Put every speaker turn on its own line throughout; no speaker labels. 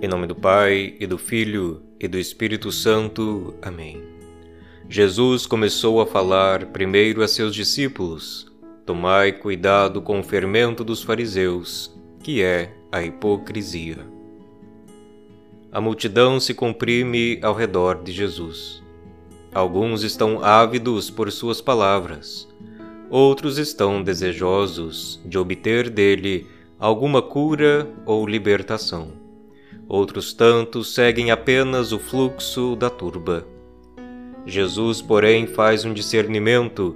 Em nome do Pai, e do Filho, e do Espírito Santo. Amém. Jesus começou a falar primeiro a seus discípulos: Tomai cuidado com o fermento dos fariseus, que é a hipocrisia. A multidão se comprime ao redor de Jesus. Alguns estão ávidos por suas palavras, outros estão desejosos de obter dele alguma cura ou libertação. Outros tantos seguem apenas o fluxo da turba. Jesus, porém, faz um discernimento,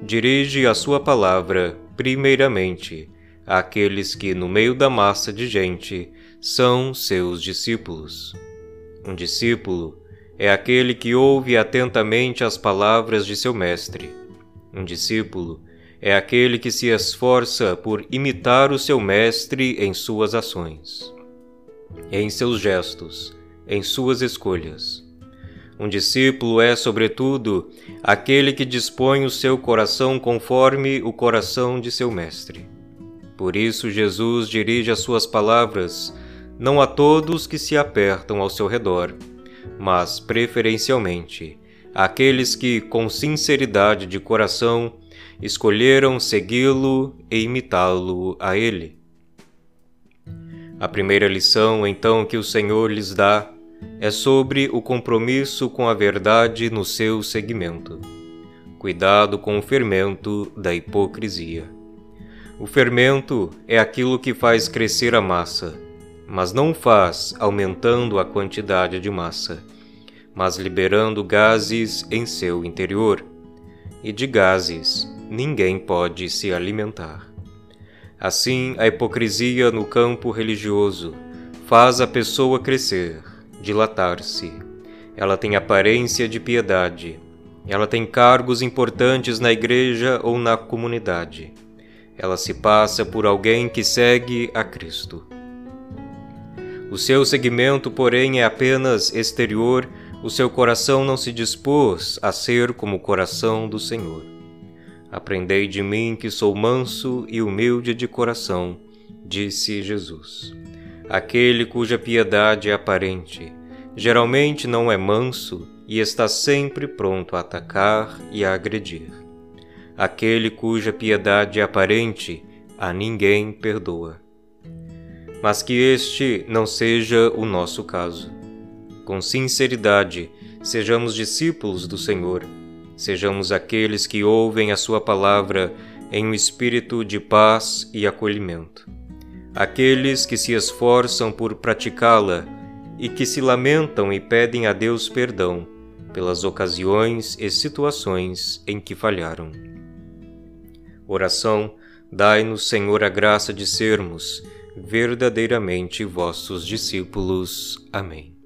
dirige a sua palavra, primeiramente, àqueles que, no meio da massa de gente, são seus discípulos. Um discípulo é aquele que ouve atentamente as palavras de seu mestre. Um discípulo é aquele que se esforça por imitar o seu mestre em suas ações em seus gestos, em suas escolhas. Um discípulo é, sobretudo, aquele que dispõe o seu coração conforme o coração de seu mestre. Por isso, Jesus dirige as suas palavras não a todos que se apertam ao seu redor, mas preferencialmente àqueles que, com sinceridade de coração, escolheram segui-lo e imitá-lo a ele. A primeira lição, então, que o Senhor lhes dá é sobre o compromisso com a verdade no seu segmento. Cuidado com o fermento da hipocrisia. O fermento é aquilo que faz crescer a massa, mas não faz aumentando a quantidade de massa, mas liberando gases em seu interior. E de gases ninguém pode se alimentar. Assim, a hipocrisia no campo religioso faz a pessoa crescer, dilatar-se. Ela tem aparência de piedade. Ela tem cargos importantes na igreja ou na comunidade. Ela se passa por alguém que segue a Cristo. O seu seguimento, porém, é apenas exterior, o seu coração não se dispôs a ser como o coração do Senhor. Aprendei de mim que sou manso e humilde de coração, disse Jesus. Aquele cuja piedade é aparente, geralmente não é manso e está sempre pronto a atacar e a agredir. Aquele cuja piedade é aparente, a ninguém perdoa. Mas que este não seja o nosso caso. Com sinceridade, sejamos discípulos do Senhor Sejamos aqueles que ouvem a Sua palavra em um espírito de paz e acolhimento. Aqueles que se esforçam por praticá-la e que se lamentam e pedem a Deus perdão pelas ocasiões e situações em que falharam. Oração: Dai-nos, Senhor, a graça de sermos verdadeiramente vossos discípulos. Amém.